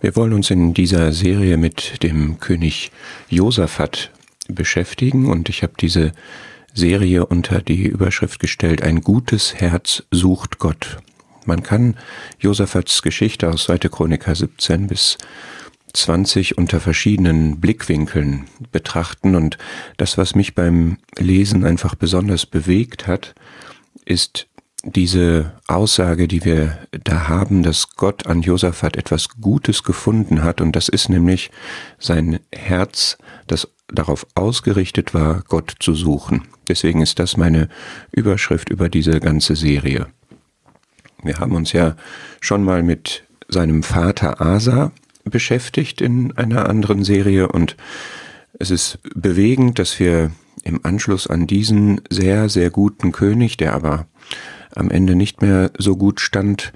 Wir wollen uns in dieser Serie mit dem König Josaphat beschäftigen und ich habe diese Serie unter die Überschrift gestellt, ein gutes Herz sucht Gott. Man kann Josaphats Geschichte aus 2. Chroniker 17 bis 20 unter verschiedenen Blickwinkeln betrachten und das, was mich beim Lesen einfach besonders bewegt hat, ist diese Aussage, die wir da haben, dass Gott an Josaphat etwas Gutes gefunden hat, und das ist nämlich sein Herz, das darauf ausgerichtet war, Gott zu suchen. Deswegen ist das meine Überschrift über diese ganze Serie. Wir haben uns ja schon mal mit seinem Vater Asa beschäftigt in einer anderen Serie und es ist bewegend, dass wir im Anschluss an diesen sehr, sehr guten König, der aber am Ende nicht mehr so gut stand,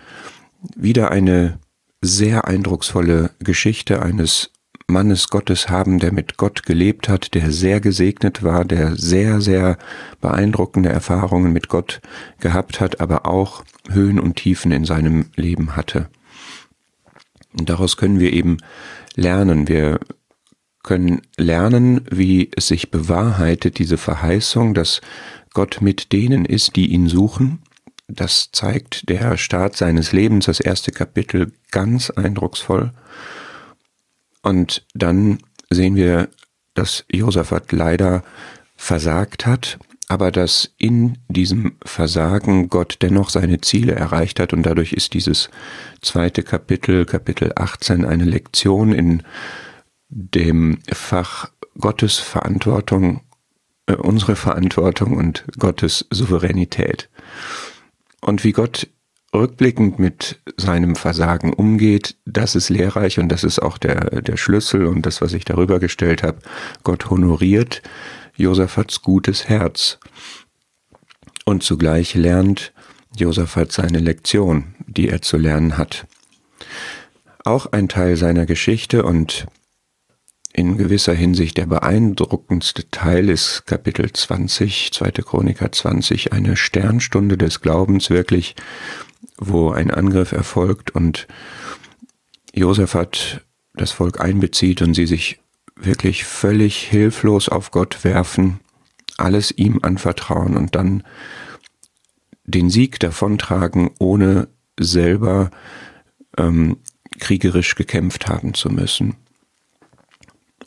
wieder eine sehr eindrucksvolle Geschichte eines Mannes Gottes haben, der mit Gott gelebt hat, der sehr gesegnet war, der sehr, sehr beeindruckende Erfahrungen mit Gott gehabt hat, aber auch Höhen und Tiefen in seinem Leben hatte. Und daraus können wir eben lernen. Wir können lernen, wie es sich bewahrheitet, diese Verheißung, dass Gott mit denen ist, die ihn suchen das zeigt der Start seines Lebens, das erste Kapitel, ganz eindrucksvoll. Und dann sehen wir, dass Josaphat leider versagt hat, aber dass in diesem Versagen Gott dennoch seine Ziele erreicht hat und dadurch ist dieses zweite Kapitel, Kapitel 18, eine Lektion in dem Fach Gottes Verantwortung, äh, unsere Verantwortung und Gottes Souveränität und wie Gott rückblickend mit seinem Versagen umgeht, das ist lehrreich und das ist auch der, der Schlüssel und das, was ich darüber gestellt habe. Gott honoriert Josaphats gutes Herz und zugleich lernt Josaphat seine Lektion, die er zu lernen hat. Auch ein Teil seiner Geschichte und in gewisser Hinsicht der beeindruckendste Teil ist Kapitel 20, zweite Chroniker 20, eine Sternstunde des Glaubens wirklich, wo ein Angriff erfolgt und Josaphat das Volk einbezieht und sie sich wirklich völlig hilflos auf Gott werfen, alles ihm anvertrauen und dann den Sieg davontragen, ohne selber ähm, kriegerisch gekämpft haben zu müssen.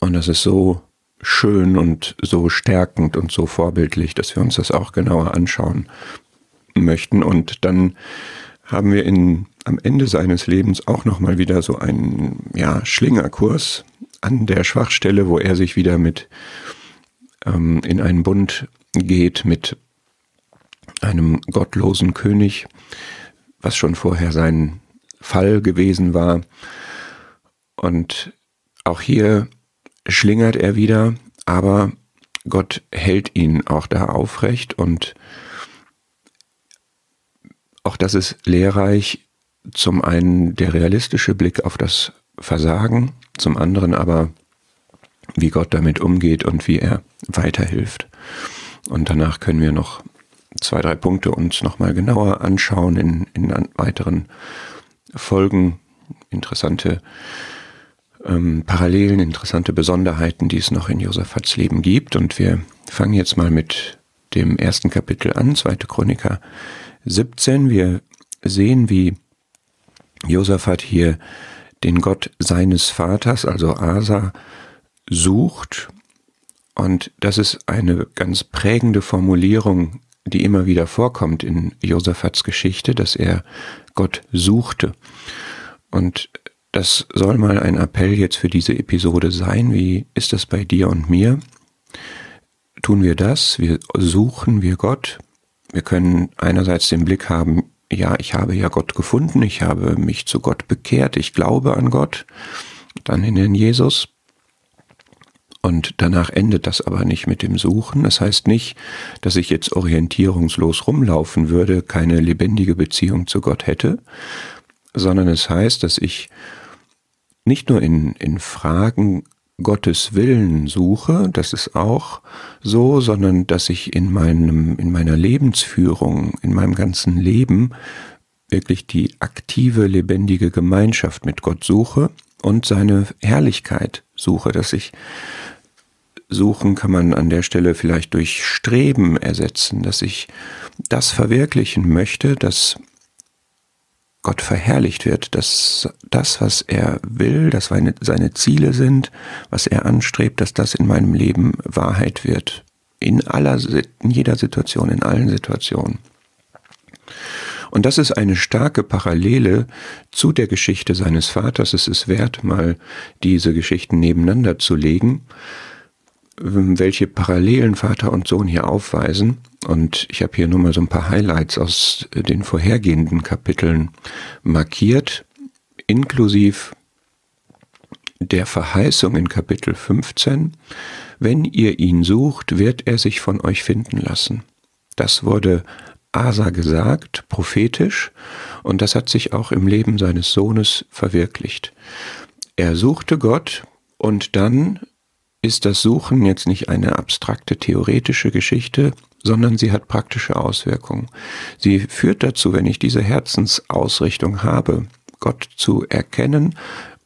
Und das ist so schön und so stärkend und so vorbildlich, dass wir uns das auch genauer anschauen möchten. Und dann haben wir in, am Ende seines Lebens auch nochmal wieder so einen ja, Schlingerkurs an der Schwachstelle, wo er sich wieder mit ähm, in einen Bund geht mit einem gottlosen König, was schon vorher sein Fall gewesen war. Und auch hier schlingert er wieder, aber Gott hält ihn auch da aufrecht und auch das ist lehrreich. Zum einen der realistische Blick auf das Versagen, zum anderen aber, wie Gott damit umgeht und wie er weiterhilft. Und danach können wir noch zwei, drei Punkte uns nochmal genauer anschauen in, in weiteren Folgen. Interessante ähm, Parallelen, interessante Besonderheiten, die es noch in Josaphats Leben gibt. Und wir fangen jetzt mal mit dem ersten Kapitel an, zweite Chroniker 17. Wir sehen, wie Josaphat hier den Gott seines Vaters, also Asa, sucht. Und das ist eine ganz prägende Formulierung, die immer wieder vorkommt in Josaphats Geschichte, dass er Gott suchte. Und das soll mal ein Appell jetzt für diese Episode sein. Wie ist das bei dir und mir? Tun wir das? Wir suchen wir Gott? Wir können einerseits den Blick haben, ja, ich habe ja Gott gefunden, ich habe mich zu Gott bekehrt, ich glaube an Gott, dann in den Jesus. Und danach endet das aber nicht mit dem Suchen. Das heißt nicht, dass ich jetzt orientierungslos rumlaufen würde, keine lebendige Beziehung zu Gott hätte, sondern es heißt, dass ich nicht nur in, in Fragen Gottes Willen suche, das ist auch so, sondern dass ich in meinem, in meiner Lebensführung, in meinem ganzen Leben wirklich die aktive, lebendige Gemeinschaft mit Gott suche und seine Herrlichkeit suche, dass ich suchen kann man an der Stelle vielleicht durch Streben ersetzen, dass ich das verwirklichen möchte, dass Gott verherrlicht wird, dass das, was er will, dass seine, Ziele sind, was er anstrebt, dass das in meinem Leben Wahrheit wird. In aller, in jeder Situation, in allen Situationen. Und das ist eine starke Parallele zu der Geschichte seines Vaters. Es ist wert, mal diese Geschichten nebeneinander zu legen, welche Parallelen Vater und Sohn hier aufweisen. Und ich habe hier nur mal so ein paar Highlights aus den vorhergehenden Kapiteln markiert, inklusive der Verheißung in Kapitel 15. Wenn ihr ihn sucht, wird er sich von euch finden lassen. Das wurde Asa gesagt, prophetisch, und das hat sich auch im Leben seines Sohnes verwirklicht. Er suchte Gott und dann ist das Suchen jetzt nicht eine abstrakte theoretische Geschichte, sondern sie hat praktische Auswirkungen. Sie führt dazu, wenn ich diese Herzensausrichtung habe, Gott zu erkennen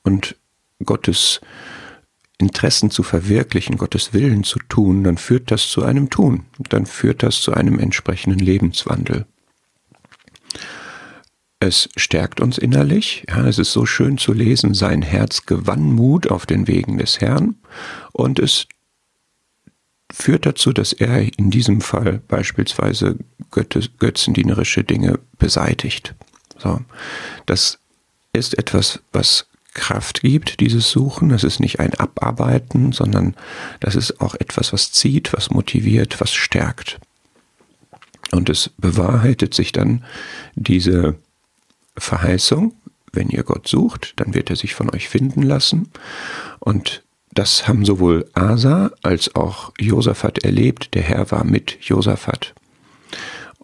und Gottes Interessen zu verwirklichen, Gottes Willen zu tun, dann führt das zu einem Tun, dann führt das zu einem entsprechenden Lebenswandel. Es stärkt uns innerlich. Ja, es ist so schön zu lesen, sein Herz gewann Mut auf den Wegen des Herrn und es führt dazu, dass er in diesem Fall beispielsweise götzendienerische Dinge beseitigt. So. Das ist etwas, was Kraft gibt, dieses Suchen. Das ist nicht ein Abarbeiten, sondern das ist auch etwas, was zieht, was motiviert, was stärkt. Und es bewahrheitet sich dann diese Verheißung, wenn ihr Gott sucht, dann wird er sich von euch finden lassen. Und das haben sowohl Asa als auch Josaphat erlebt. Der Herr war mit Josaphat.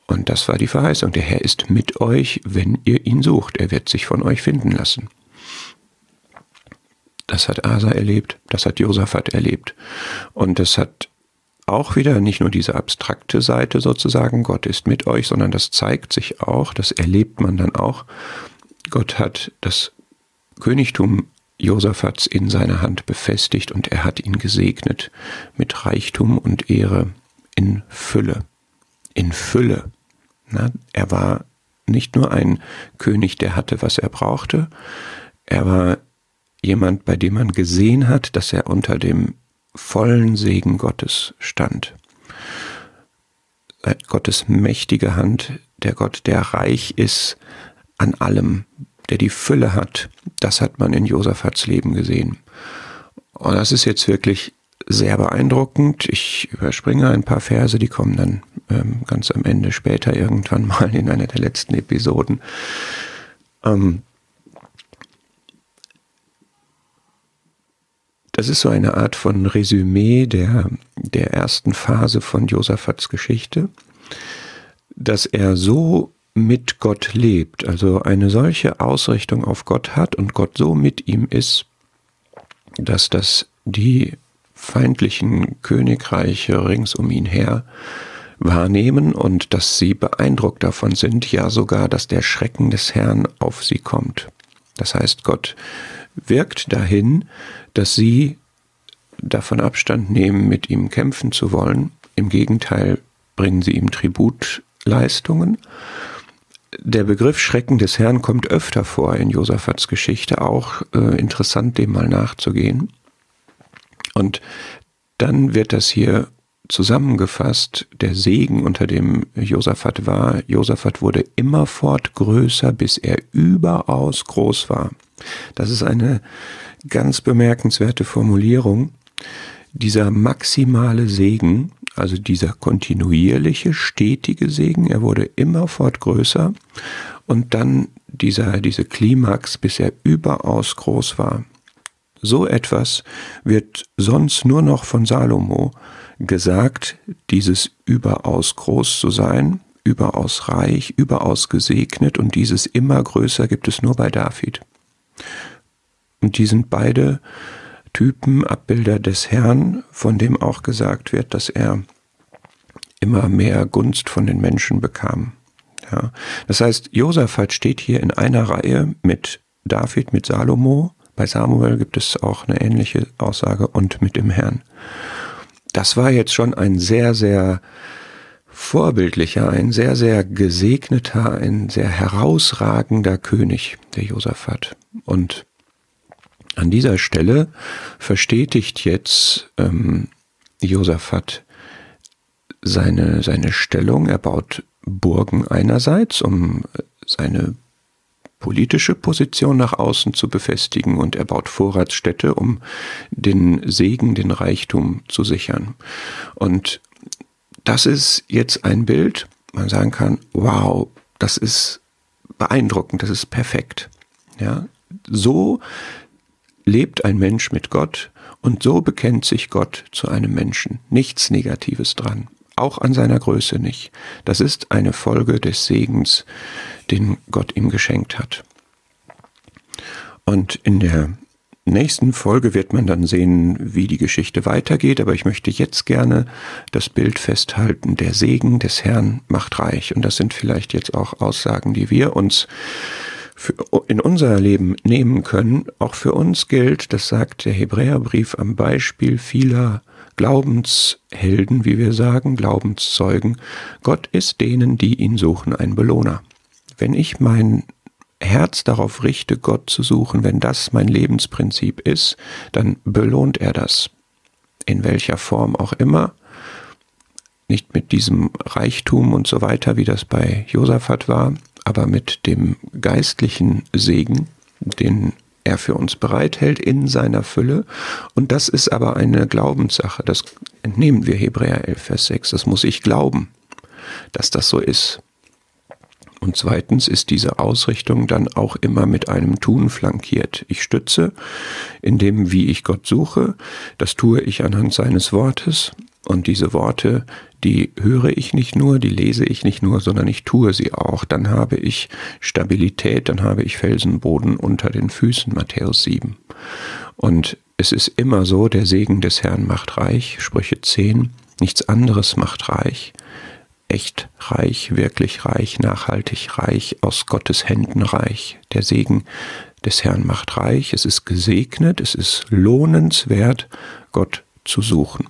Und das war die Verheißung. Der Herr ist mit euch, wenn ihr ihn sucht. Er wird sich von euch finden lassen. Das hat Asa erlebt, das hat Josaphat erlebt. Und das hat auch wieder nicht nur diese abstrakte Seite sozusagen, Gott ist mit euch, sondern das zeigt sich auch, das erlebt man dann auch. Gott hat das Königtum Josaphats in seiner Hand befestigt und er hat ihn gesegnet mit Reichtum und Ehre in Fülle. In Fülle. Na, er war nicht nur ein König, der hatte, was er brauchte, er war jemand, bei dem man gesehen hat, dass er unter dem vollen Segen Gottes stand. Gottes mächtige Hand, der Gott, der reich ist an allem, der die Fülle hat, das hat man in Josaphats Leben gesehen. Und das ist jetzt wirklich sehr beeindruckend. Ich überspringe ein paar Verse, die kommen dann ähm, ganz am Ende später irgendwann mal in einer der letzten Episoden. Ähm, Das ist so eine Art von Resümee der, der ersten Phase von Josaphats Geschichte, dass er so mit Gott lebt, also eine solche Ausrichtung auf Gott hat und Gott so mit ihm ist, dass das die feindlichen Königreiche rings um ihn her wahrnehmen und dass sie beeindruckt davon sind, ja sogar, dass der Schrecken des Herrn auf sie kommt. Das heißt, Gott wirkt dahin, dass sie davon Abstand nehmen, mit ihm kämpfen zu wollen. Im Gegenteil bringen sie ihm Tributleistungen. Der Begriff Schrecken des Herrn kommt öfter vor in Josaphats Geschichte, auch äh, interessant, dem mal nachzugehen. Und dann wird das hier zusammengefasst, der Segen, unter dem Josaphat war. Josaphat wurde immerfort größer, bis er überaus groß war. Das ist eine ganz bemerkenswerte Formulierung. Dieser maximale Segen, also dieser kontinuierliche, stetige Segen, er wurde immerfort größer und dann dieser, diese Klimax, bis er überaus groß war. So etwas wird sonst nur noch von Salomo gesagt, dieses überaus groß zu sein, überaus reich, überaus gesegnet und dieses immer größer gibt es nur bei David. Und die sind beide Typen, Abbilder des Herrn, von dem auch gesagt wird, dass er immer mehr Gunst von den Menschen bekam. Ja. Das heißt, Josaphat steht hier in einer Reihe mit David, mit Salomo, Bei Samuel gibt es auch eine ähnliche Aussage und mit dem Herrn. Das war jetzt schon ein sehr, sehr vorbildlicher, ein sehr, sehr gesegneter, ein sehr herausragender König, der Josaphat. Und an dieser Stelle verstetigt jetzt ähm, Josaphat seine, seine Stellung. Er baut Burgen einerseits, um seine politische Position nach außen zu befestigen und er baut Vorratsstädte, um den Segen, den Reichtum zu sichern. Und das ist jetzt ein Bild, man sagen kann, wow, das ist beeindruckend, das ist perfekt. Ja, so lebt ein Mensch mit Gott und so bekennt sich Gott zu einem Menschen. Nichts Negatives dran. Auch an seiner Größe nicht. Das ist eine Folge des Segens, den Gott ihm geschenkt hat. Und in der nächsten Folge wird man dann sehen, wie die Geschichte weitergeht, aber ich möchte jetzt gerne das Bild festhalten, der Segen des Herrn macht reich. Und das sind vielleicht jetzt auch Aussagen, die wir uns für, in unser Leben nehmen können. Auch für uns gilt, das sagt der Hebräerbrief am Beispiel vieler Glaubenshelden, wie wir sagen, Glaubenszeugen. Gott ist denen, die ihn suchen, ein Belohner. Wenn ich mein Herz darauf richte, Gott zu suchen, wenn das mein Lebensprinzip ist, dann belohnt er das. In welcher Form auch immer. Nicht mit diesem Reichtum und so weiter, wie das bei Josaphat war, aber mit dem geistlichen Segen, den er für uns bereithält in seiner Fülle. Und das ist aber eine Glaubenssache. Das entnehmen wir Hebräer 11, Vers 6. Das muss ich glauben, dass das so ist. Und zweitens ist diese Ausrichtung dann auch immer mit einem Tun flankiert. Ich stütze in dem, wie ich Gott suche. Das tue ich anhand seines Wortes. Und diese Worte, die höre ich nicht nur, die lese ich nicht nur, sondern ich tue sie auch. Dann habe ich Stabilität, dann habe ich Felsenboden unter den Füßen, Matthäus 7. Und es ist immer so, der Segen des Herrn macht reich, Sprüche 10, nichts anderes macht reich echt reich, wirklich reich, nachhaltig reich, aus Gottes Händen reich. Der Segen des Herrn macht reich, es ist gesegnet, es ist lohnenswert, Gott zu suchen.